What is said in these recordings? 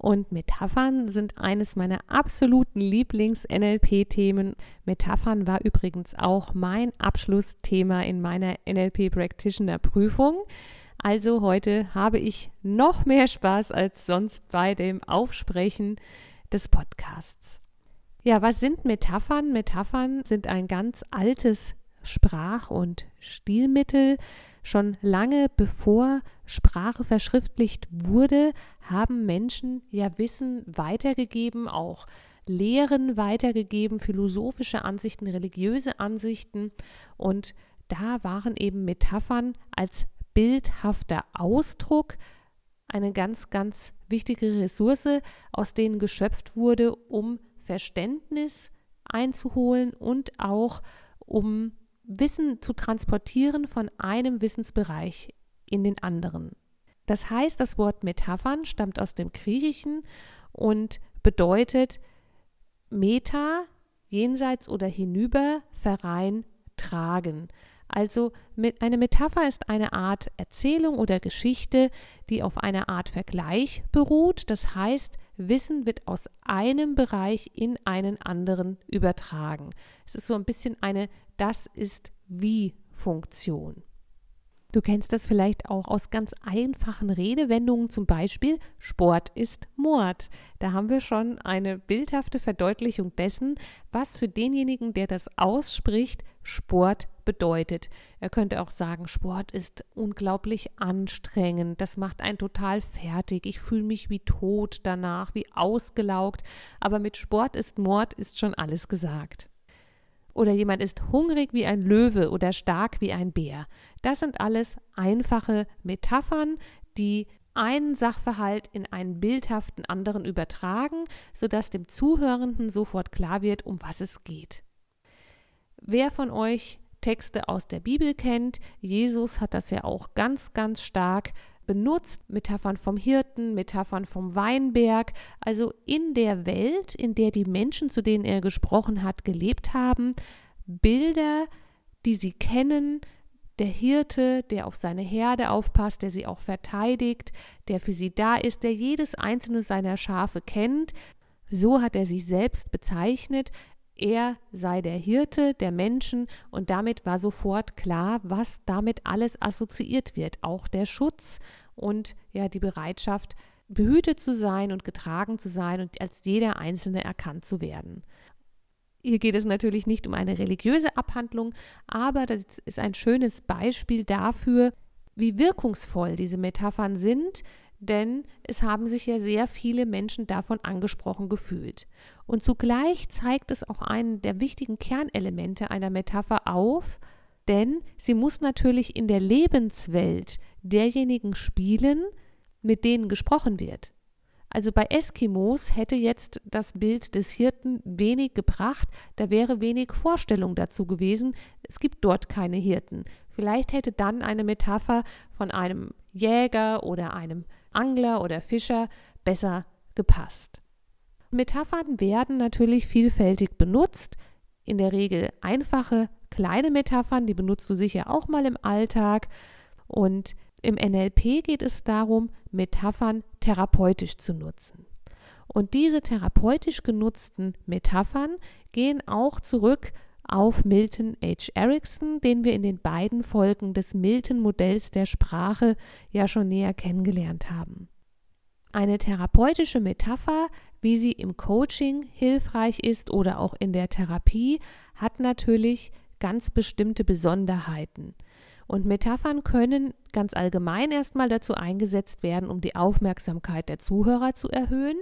und Metaphern sind eines meiner absoluten Lieblings-NLP-Themen. Metaphern war übrigens auch mein Abschlussthema in meiner NLP-Practitioner-Prüfung. Also heute habe ich noch mehr Spaß als sonst bei dem Aufsprechen des Podcasts. Ja, was sind Metaphern? Metaphern sind ein ganz altes Sprach- und Stilmittel. Schon lange bevor Sprache verschriftlicht wurde, haben Menschen ja Wissen weitergegeben, auch Lehren weitergegeben, philosophische Ansichten, religiöse Ansichten. Und da waren eben Metaphern als bildhafter Ausdruck eine ganz, ganz wichtige Ressource, aus denen geschöpft wurde, um Verständnis einzuholen und auch um Wissen zu transportieren von einem Wissensbereich in den anderen. Das heißt, das Wort Metaphern stammt aus dem Griechischen und bedeutet Meta, jenseits oder hinüber, Verein, tragen. Also eine Metapher ist eine Art Erzählung oder Geschichte, die auf einer Art Vergleich beruht. Das heißt, Wissen wird aus einem Bereich in einen anderen übertragen. Es ist so ein bisschen eine Das ist wie Funktion. Du kennst das vielleicht auch aus ganz einfachen Redewendungen, zum Beispiel Sport ist Mord. Da haben wir schon eine bildhafte Verdeutlichung dessen, was für denjenigen, der das ausspricht, Sport bedeutet. Er könnte auch sagen, Sport ist unglaublich anstrengend, das macht einen total fertig, ich fühle mich wie tot danach, wie ausgelaugt, aber mit Sport ist Mord ist schon alles gesagt oder jemand ist hungrig wie ein Löwe oder stark wie ein Bär. Das sind alles einfache Metaphern, die einen Sachverhalt in einen bildhaften anderen übertragen, sodass dem Zuhörenden sofort klar wird, um was es geht. Wer von euch Texte aus der Bibel kennt, Jesus hat das ja auch ganz, ganz stark benutzt, Metaphern vom Hirten, Metaphern vom Weinberg, also in der Welt, in der die Menschen, zu denen er gesprochen hat, gelebt haben, Bilder, die sie kennen, der Hirte, der auf seine Herde aufpasst, der sie auch verteidigt, der für sie da ist, der jedes einzelne seiner Schafe kennt. So hat er sich selbst bezeichnet. Er sei der Hirte der Menschen und damit war sofort klar, was damit alles assoziiert wird. Auch der Schutz und ja die Bereitschaft, behütet zu sein und getragen zu sein und als jeder Einzelne erkannt zu werden. Hier geht es natürlich nicht um eine religiöse Abhandlung, aber das ist ein schönes Beispiel dafür, wie wirkungsvoll diese Metaphern sind, denn es haben sich ja sehr viele Menschen davon angesprochen gefühlt. Und zugleich zeigt es auch einen der wichtigen Kernelemente einer Metapher auf, denn sie muss natürlich in der Lebenswelt derjenigen spielen, mit denen gesprochen wird. Also bei Eskimos hätte jetzt das Bild des Hirten wenig gebracht, da wäre wenig Vorstellung dazu gewesen. Es gibt dort keine Hirten. Vielleicht hätte dann eine Metapher von einem Jäger oder einem Angler oder Fischer besser gepasst. Metaphern werden natürlich vielfältig benutzt, in der Regel einfache kleine Metaphern, die benutzt du sicher auch mal im Alltag und im NLP geht es darum, Metaphern therapeutisch zu nutzen. Und diese therapeutisch genutzten Metaphern gehen auch zurück auf Milton H. Erickson, den wir in den beiden Folgen des Milton-Modells der Sprache ja schon näher kennengelernt haben. Eine therapeutische Metapher, wie sie im Coaching hilfreich ist oder auch in der Therapie, hat natürlich ganz bestimmte Besonderheiten. Und Metaphern können ganz allgemein erstmal dazu eingesetzt werden, um die Aufmerksamkeit der Zuhörer zu erhöhen,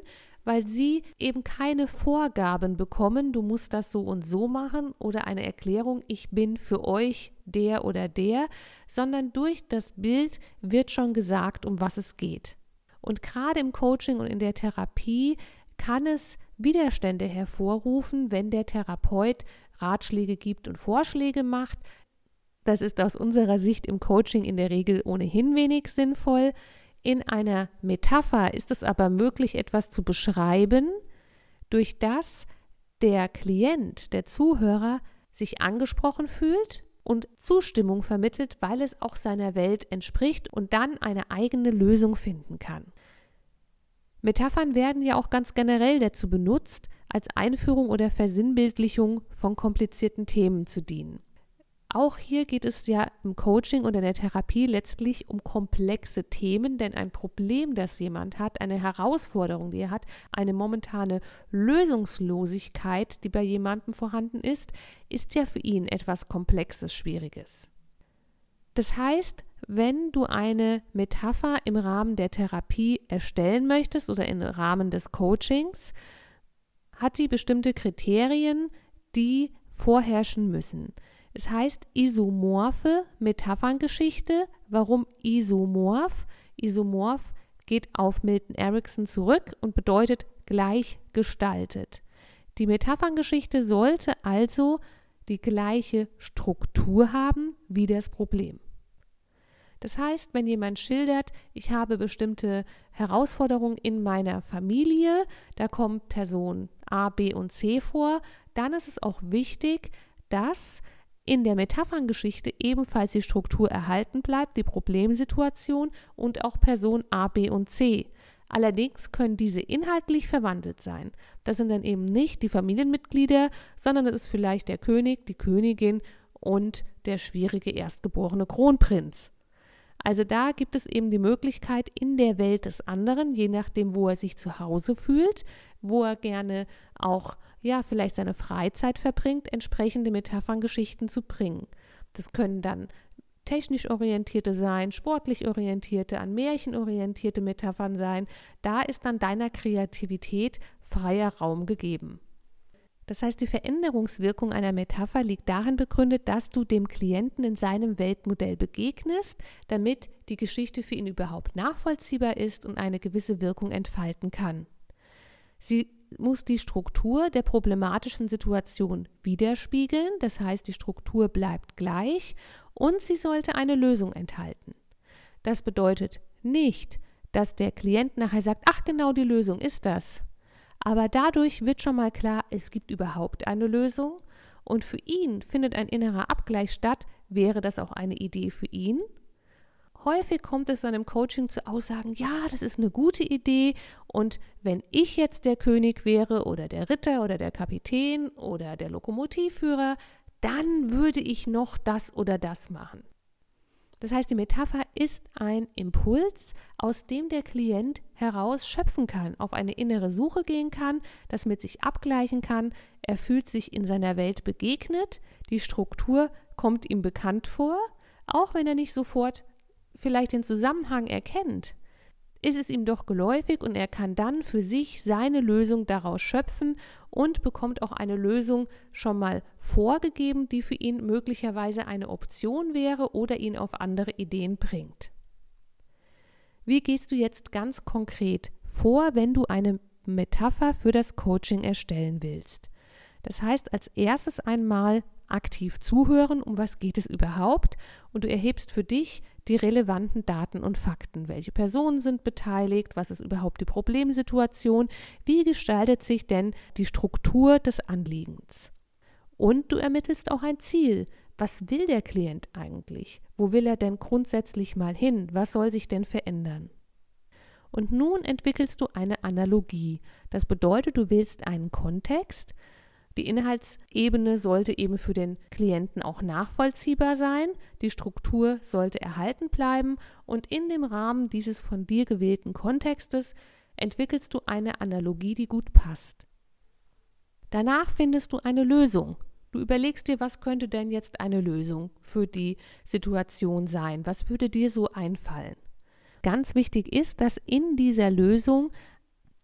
weil sie eben keine Vorgaben bekommen, du musst das so und so machen oder eine Erklärung, ich bin für euch der oder der, sondern durch das Bild wird schon gesagt, um was es geht. Und gerade im Coaching und in der Therapie kann es Widerstände hervorrufen, wenn der Therapeut Ratschläge gibt und Vorschläge macht. Das ist aus unserer Sicht im Coaching in der Regel ohnehin wenig sinnvoll. In einer Metapher ist es aber möglich, etwas zu beschreiben, durch das der Klient, der Zuhörer sich angesprochen fühlt und Zustimmung vermittelt, weil es auch seiner Welt entspricht und dann eine eigene Lösung finden kann. Metaphern werden ja auch ganz generell dazu benutzt, als Einführung oder Versinnbildlichung von komplizierten Themen zu dienen. Auch hier geht es ja im Coaching oder in der Therapie letztlich um komplexe Themen, denn ein Problem, das jemand hat, eine Herausforderung, die er hat, eine momentane Lösungslosigkeit, die bei jemandem vorhanden ist, ist ja für ihn etwas Komplexes, Schwieriges. Das heißt, wenn du eine Metapher im Rahmen der Therapie erstellen möchtest oder im Rahmen des Coachings, hat sie bestimmte Kriterien, die vorherrschen müssen. Es heißt isomorphe Metapherngeschichte. Warum isomorph? Isomorph geht auf Milton Erickson zurück und bedeutet gleich gestaltet. Die Metapherngeschichte sollte also die gleiche Struktur haben wie das Problem. Das heißt, wenn jemand schildert, ich habe bestimmte Herausforderungen in meiner Familie, da kommt Person A, B und C vor, dann ist es auch wichtig, dass in der Metapherngeschichte ebenfalls die Struktur erhalten bleibt, die Problemsituation und auch Person A, B und C. Allerdings können diese inhaltlich verwandelt sein. Das sind dann eben nicht die Familienmitglieder, sondern es ist vielleicht der König, die Königin und der schwierige erstgeborene Kronprinz. Also da gibt es eben die Möglichkeit, in der Welt des anderen, je nachdem, wo er sich zu Hause fühlt, wo er gerne auch ja, vielleicht seine Freizeit verbringt, entsprechende Metapherngeschichten zu bringen. Das können dann technisch orientierte sein, sportlich orientierte, an Märchen orientierte Metaphern sein. Da ist dann deiner Kreativität freier Raum gegeben. Das heißt, die Veränderungswirkung einer Metapher liegt darin begründet, dass du dem Klienten in seinem Weltmodell begegnest, damit die Geschichte für ihn überhaupt nachvollziehbar ist und eine gewisse Wirkung entfalten kann. Sie muss die Struktur der problematischen Situation widerspiegeln, das heißt die Struktur bleibt gleich und sie sollte eine Lösung enthalten. Das bedeutet nicht, dass der Klient nachher sagt, ach genau die Lösung ist das. Aber dadurch wird schon mal klar, es gibt überhaupt eine Lösung und für ihn findet ein innerer Abgleich statt, wäre das auch eine Idee für ihn Häufig kommt es dann im Coaching zu Aussagen, ja, das ist eine gute Idee und wenn ich jetzt der König wäre oder der Ritter oder der Kapitän oder der Lokomotivführer, dann würde ich noch das oder das machen. Das heißt, die Metapher ist ein Impuls, aus dem der Klient heraus schöpfen kann, auf eine innere Suche gehen kann, das mit sich abgleichen kann, er fühlt sich in seiner Welt begegnet, die Struktur kommt ihm bekannt vor, auch wenn er nicht sofort vielleicht den Zusammenhang erkennt, ist es ihm doch geläufig und er kann dann für sich seine Lösung daraus schöpfen und bekommt auch eine Lösung schon mal vorgegeben, die für ihn möglicherweise eine Option wäre oder ihn auf andere Ideen bringt. Wie gehst du jetzt ganz konkret vor, wenn du eine Metapher für das Coaching erstellen willst? Das heißt, als erstes einmal aktiv zuhören, um was geht es überhaupt und du erhebst für dich die relevanten Daten und Fakten. Welche Personen sind beteiligt? Was ist überhaupt die Problemsituation? Wie gestaltet sich denn die Struktur des Anliegens? Und du ermittelst auch ein Ziel. Was will der Klient eigentlich? Wo will er denn grundsätzlich mal hin? Was soll sich denn verändern? Und nun entwickelst du eine Analogie. Das bedeutet, du wählst einen Kontext, die Inhaltsebene sollte eben für den Klienten auch nachvollziehbar sein, die Struktur sollte erhalten bleiben und in dem Rahmen dieses von dir gewählten Kontextes entwickelst du eine Analogie, die gut passt. Danach findest du eine Lösung. Du überlegst dir, was könnte denn jetzt eine Lösung für die Situation sein? Was würde dir so einfallen? Ganz wichtig ist, dass in dieser Lösung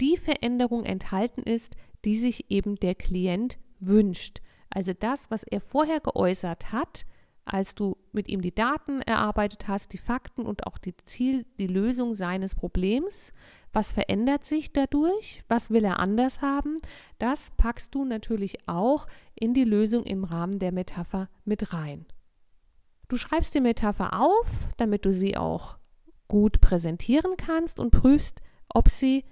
die Veränderung enthalten ist, die sich eben der Klient wünscht. Also das, was er vorher geäußert hat, als du mit ihm die Daten erarbeitet hast, die Fakten und auch die Ziel, die Lösung seines Problems. Was verändert sich dadurch? Was will er anders haben? Das packst du natürlich auch in die Lösung im Rahmen der Metapher mit rein. Du schreibst die Metapher auf, damit du sie auch gut präsentieren kannst und prüfst, ob sie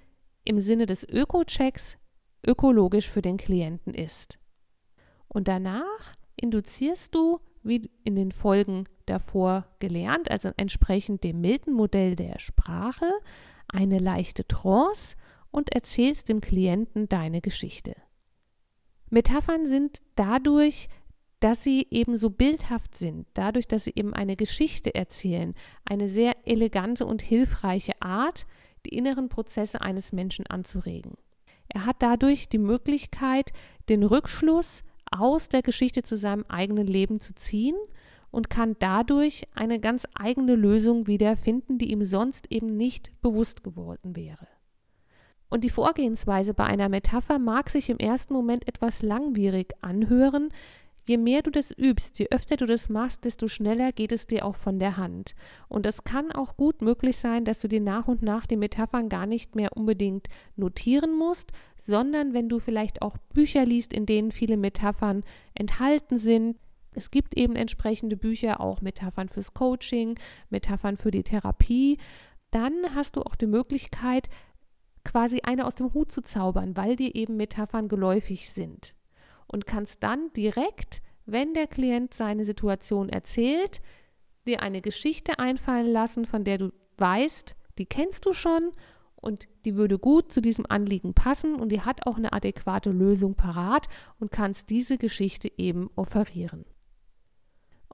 im Sinne des Öko-Checks ökologisch für den Klienten ist. Und danach induzierst du, wie in den Folgen davor gelernt, also entsprechend dem Milton-Modell der Sprache, eine leichte Trance und erzählst dem Klienten deine Geschichte. Metaphern sind dadurch, dass sie eben so bildhaft sind, dadurch, dass sie eben eine Geschichte erzählen, eine sehr elegante und hilfreiche Art, die inneren Prozesse eines Menschen anzuregen. Er hat dadurch die Möglichkeit, den Rückschluss aus der Geschichte zu seinem eigenen Leben zu ziehen und kann dadurch eine ganz eigene Lösung wiederfinden, die ihm sonst eben nicht bewusst geworden wäre. Und die Vorgehensweise bei einer Metapher mag sich im ersten Moment etwas langwierig anhören, Je mehr du das übst, je öfter du das machst, desto schneller geht es dir auch von der Hand. Und es kann auch gut möglich sein, dass du dir nach und nach die Metaphern gar nicht mehr unbedingt notieren musst, sondern wenn du vielleicht auch Bücher liest, in denen viele Metaphern enthalten sind. Es gibt eben entsprechende Bücher, auch Metaphern fürs Coaching, Metaphern für die Therapie. Dann hast du auch die Möglichkeit, quasi eine aus dem Hut zu zaubern, weil dir eben Metaphern geläufig sind und kannst dann direkt, wenn der Klient seine Situation erzählt, dir eine Geschichte einfallen lassen, von der du weißt, die kennst du schon und die würde gut zu diesem Anliegen passen und die hat auch eine adäquate Lösung parat und kannst diese Geschichte eben offerieren.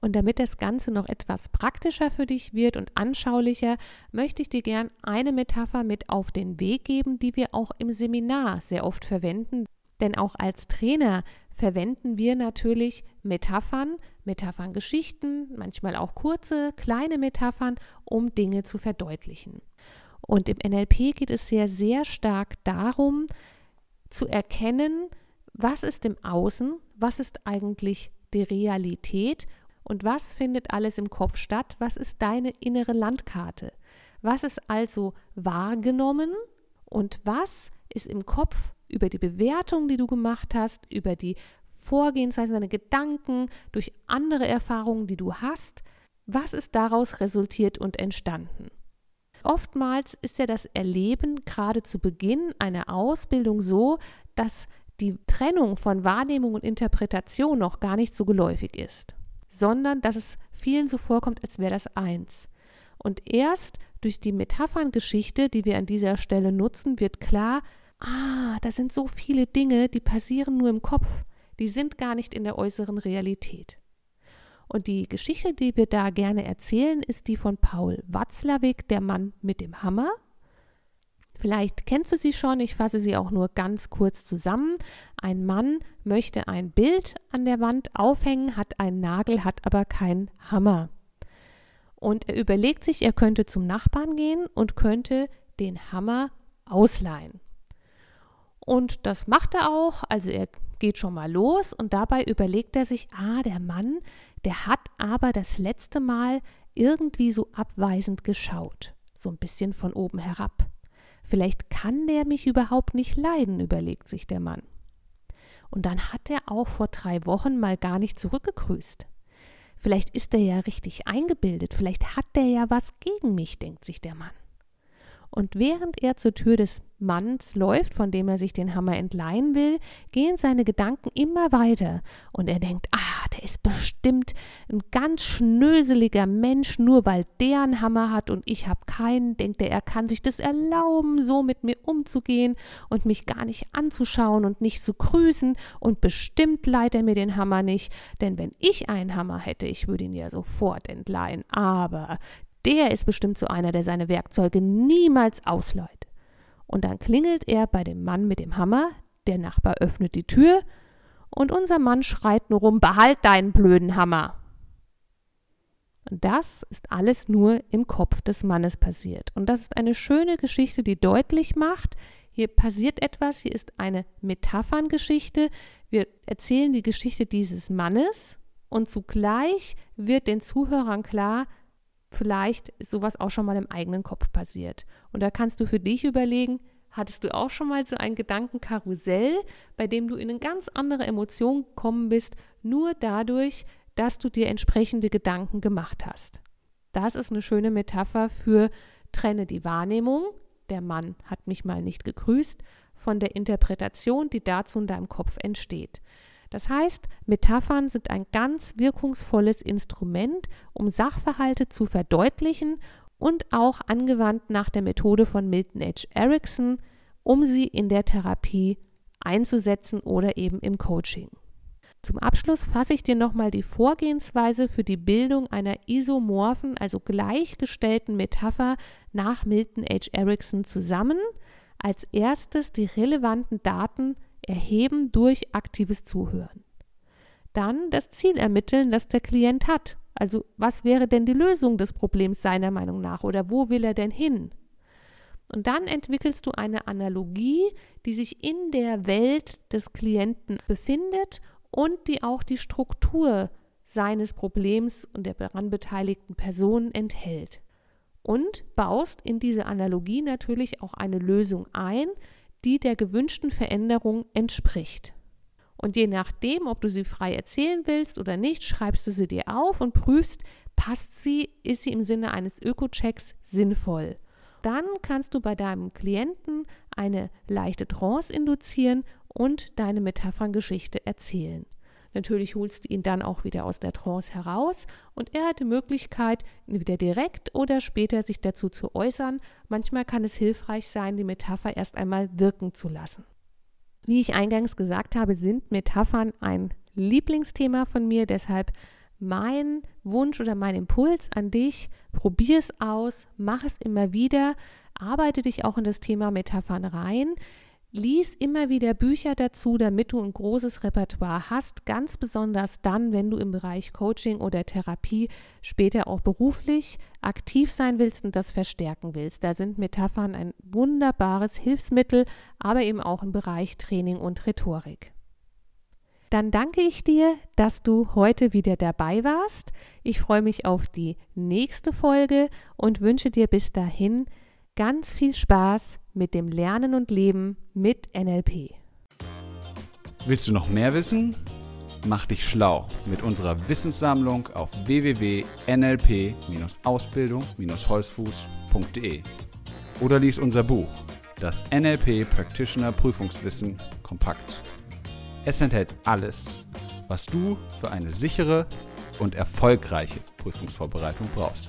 Und damit das Ganze noch etwas praktischer für dich wird und anschaulicher, möchte ich dir gern eine Metapher mit auf den Weg geben, die wir auch im Seminar sehr oft verwenden. Denn auch als Trainer verwenden wir natürlich Metaphern, Metapherngeschichten, manchmal auch kurze, kleine Metaphern, um Dinge zu verdeutlichen. Und im NLP geht es sehr, sehr stark darum, zu erkennen, was ist im Außen, was ist eigentlich die Realität und was findet alles im Kopf statt, was ist deine innere Landkarte. Was ist also wahrgenommen und was ist im Kopf über die Bewertung, die du gemacht hast, über die Vorgehensweise, deine Gedanken, durch andere Erfahrungen, die du hast, was ist daraus resultiert und entstanden? Oftmals ist ja das Erleben gerade zu Beginn einer Ausbildung so, dass die Trennung von Wahrnehmung und Interpretation noch gar nicht so geläufig ist, sondern dass es vielen so vorkommt, als wäre das eins. Und erst durch die Metapherngeschichte, die wir an dieser Stelle nutzen, wird klar, ah, da sind so viele Dinge, die passieren nur im Kopf, die sind gar nicht in der äußeren Realität. Und die Geschichte, die wir da gerne erzählen, ist die von Paul Watzlawick, der Mann mit dem Hammer. Vielleicht kennst du sie schon, ich fasse sie auch nur ganz kurz zusammen. Ein Mann möchte ein Bild an der Wand aufhängen, hat einen Nagel, hat aber keinen Hammer. Und er überlegt sich, er könnte zum Nachbarn gehen und könnte den Hammer ausleihen. Und das macht er auch, also er geht schon mal los und dabei überlegt er sich, ah, der Mann, der hat aber das letzte Mal irgendwie so abweisend geschaut, so ein bisschen von oben herab. Vielleicht kann der mich überhaupt nicht leiden, überlegt sich der Mann. Und dann hat er auch vor drei Wochen mal gar nicht zurückgegrüßt. Vielleicht ist er ja richtig eingebildet, vielleicht hat der ja was gegen mich, denkt sich der Mann. Und während er zur Tür des Manns läuft, von dem er sich den Hammer entleihen will, gehen seine Gedanken immer weiter. Und er denkt, ah, der ist bestimmt ein ganz schnöseliger Mensch, nur weil der einen Hammer hat und ich habe keinen, denkt er, er kann sich das erlauben, so mit mir umzugehen und mich gar nicht anzuschauen und nicht zu grüßen. Und bestimmt leiht er mir den Hammer nicht, denn wenn ich einen Hammer hätte, ich würde ihn ja sofort entleihen, aber der ist bestimmt so einer, der seine Werkzeuge niemals ausleiht. Und dann klingelt er bei dem Mann mit dem Hammer, der Nachbar öffnet die Tür und unser Mann schreit nur rum, behalt deinen blöden Hammer. Und das ist alles nur im Kopf des Mannes passiert. Und das ist eine schöne Geschichte, die deutlich macht, hier passiert etwas, hier ist eine Metapherngeschichte. Wir erzählen die Geschichte dieses Mannes, und zugleich wird den Zuhörern klar, vielleicht ist sowas auch schon mal im eigenen Kopf passiert. Und da kannst du für dich überlegen, hattest du auch schon mal so ein Gedankenkarussell, bei dem du in eine ganz andere Emotion gekommen bist, nur dadurch, dass du dir entsprechende Gedanken gemacht hast. Das ist eine schöne Metapher für trenne die Wahrnehmung, der Mann hat mich mal nicht gegrüßt, von der Interpretation, die dazu in deinem Kopf entsteht. Das heißt, Metaphern sind ein ganz wirkungsvolles Instrument, um Sachverhalte zu verdeutlichen und auch angewandt nach der Methode von Milton H. Erickson, um sie in der Therapie einzusetzen oder eben im Coaching. Zum Abschluss fasse ich dir nochmal die Vorgehensweise für die Bildung einer isomorphen, also gleichgestellten Metapher nach Milton H. Erickson zusammen. Als erstes die relevanten Daten erheben durch aktives Zuhören. Dann das Ziel ermitteln, das der Klient hat. Also was wäre denn die Lösung des Problems seiner Meinung nach oder wo will er denn hin? Und dann entwickelst du eine Analogie, die sich in der Welt des Klienten befindet und die auch die Struktur seines Problems und der daran beteiligten Personen enthält. Und baust in diese Analogie natürlich auch eine Lösung ein, die der gewünschten Veränderung entspricht. Und je nachdem, ob du sie frei erzählen willst oder nicht, schreibst du sie dir auf und prüfst, passt sie, ist sie im Sinne eines Öko-Checks sinnvoll. Dann kannst du bei deinem Klienten eine leichte Trance induzieren und deine Metapherngeschichte erzählen. Natürlich holst du ihn dann auch wieder aus der Trance heraus und er hat die Möglichkeit, entweder direkt oder später sich dazu zu äußern. Manchmal kann es hilfreich sein, die Metapher erst einmal wirken zu lassen. Wie ich eingangs gesagt habe, sind Metaphern ein Lieblingsthema von mir, deshalb mein Wunsch oder mein Impuls an dich, probier es aus, mach es immer wieder, arbeite dich auch in das Thema Metaphern rein. Lies immer wieder Bücher dazu, damit du ein großes Repertoire hast, ganz besonders dann, wenn du im Bereich Coaching oder Therapie später auch beruflich aktiv sein willst und das verstärken willst. Da sind Metaphern ein wunderbares Hilfsmittel, aber eben auch im Bereich Training und Rhetorik. Dann danke ich dir, dass du heute wieder dabei warst. Ich freue mich auf die nächste Folge und wünsche dir bis dahin ganz viel Spaß mit dem Lernen und Leben mit NLP. Willst du noch mehr wissen? Mach dich schlau mit unserer Wissenssammlung auf www.nlp-ausbildung-holzfuß.de oder lies unser Buch, das NLP Practitioner Prüfungswissen kompakt. Es enthält alles, was du für eine sichere und erfolgreiche Prüfungsvorbereitung brauchst.